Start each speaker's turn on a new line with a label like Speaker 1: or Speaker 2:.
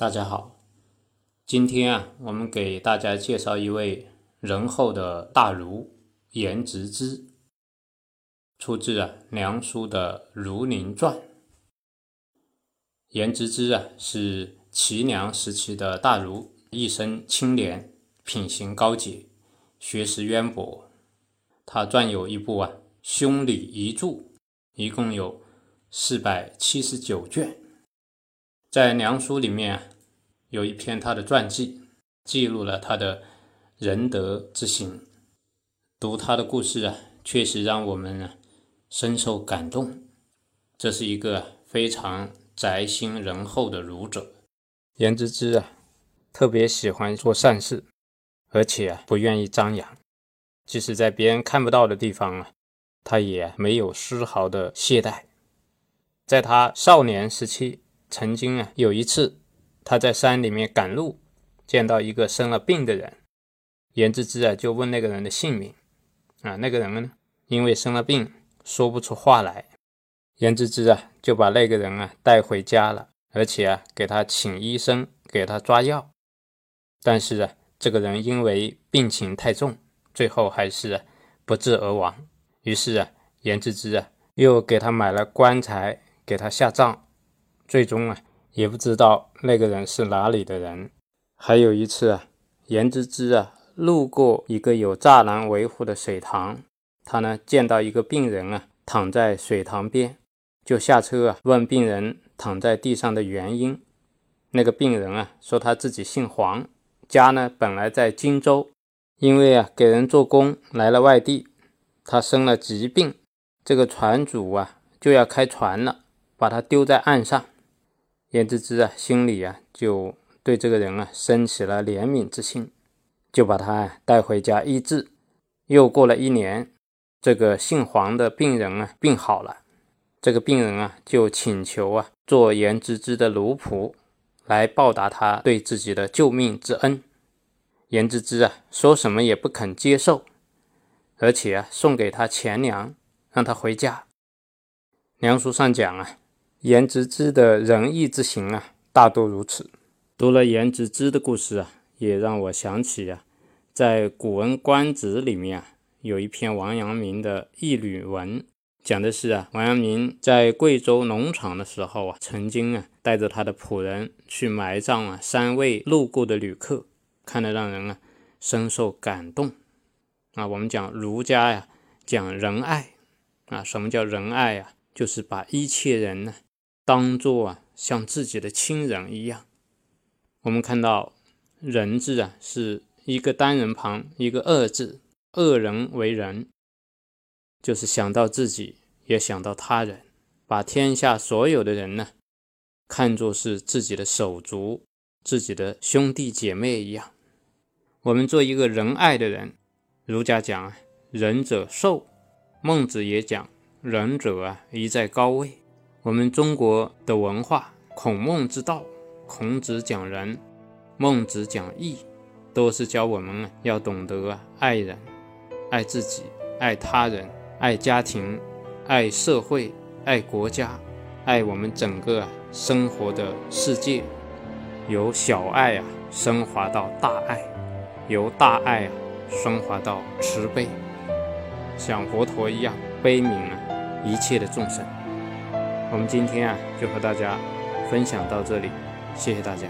Speaker 1: 大家好，今天啊，我们给大家介绍一位仁厚的大儒颜值之，出自啊梁书的《儒林传》。颜值之啊是齐梁时期的大儒，一生清廉，品行高洁，学识渊博。他撰有一部啊《兄礼遗著》，一共有四百七十九卷。在梁书里面有一篇他的传记，记录了他的仁德之行。读他的故事啊，确实让我们深受感动。这是一个非常宅心仁厚的儒者。颜之之啊，特别喜欢做善事，而且啊不愿意张扬，即使在别人看不到的地方啊，他也没有丝毫的懈怠。在他少年时期。曾经啊，有一次，他在山里面赶路，见到一个生了病的人，颜之之啊就问那个人的姓名，啊，那个人呢，因为生了病，说不出话来，颜之之啊就把那个人啊带回家了，而且啊给他请医生给他抓药，但是啊这个人因为病情太重，最后还是不治而亡。于是啊颜之之啊又给他买了棺材，给他下葬。最终啊，也不知道那个人是哪里的人。还有一次啊，颜之之啊路过一个有栅栏维护的水塘，他呢见到一个病人啊躺在水塘边，就下车啊问病人躺在地上的原因。那个病人啊说他自己姓黄，家呢本来在荆州，因为啊给人做工来了外地，他生了疾病，这个船主啊就要开船了，把他丢在岸上。颜之之啊，心里啊就对这个人啊生起了怜悯之心，就把他带回家医治。又过了一年，这个姓黄的病人啊病好了，这个病人啊就请求啊做颜之之的奴仆，来报答他对自己的救命之恩。颜之之啊说什么也不肯接受，而且啊送给他钱粮，让他回家。梁书上讲啊。颜值之的仁义之行啊，大多如此。读了颜值之的故事啊，也让我想起啊，在《古文观止》里面啊，有一篇王阳明的义旅文，讲的是啊，王阳明在贵州农场的时候啊，曾经啊，带着他的仆人去埋葬啊三位路过的旅客，看得让人啊深受感动啊。我们讲儒家呀，讲仁爱啊，什么叫仁爱呀？就是把一切人呢。当做啊，像自己的亲人一样。我们看到“人”字啊，是一个单人旁，一个恶字，恶人为人，就是想到自己，也想到他人，把天下所有的人呢，看作是自己的手足、自己的兄弟姐妹一样。我们做一个仁爱的人，儒家讲，仁者寿；孟子也讲，仁者啊，宜在高位。我们中国的文化，孔孟之道，孔子讲仁，孟子讲义，都是教我们要懂得爱人、爱自己、爱他人、爱家庭、爱社会、爱国家、爱我们整个生活的世界，由小爱啊升华到大爱，由大爱啊升华到慈悲，像佛陀一样悲悯一切的众生。我们今天啊，就和大家分享到这里，谢谢大家。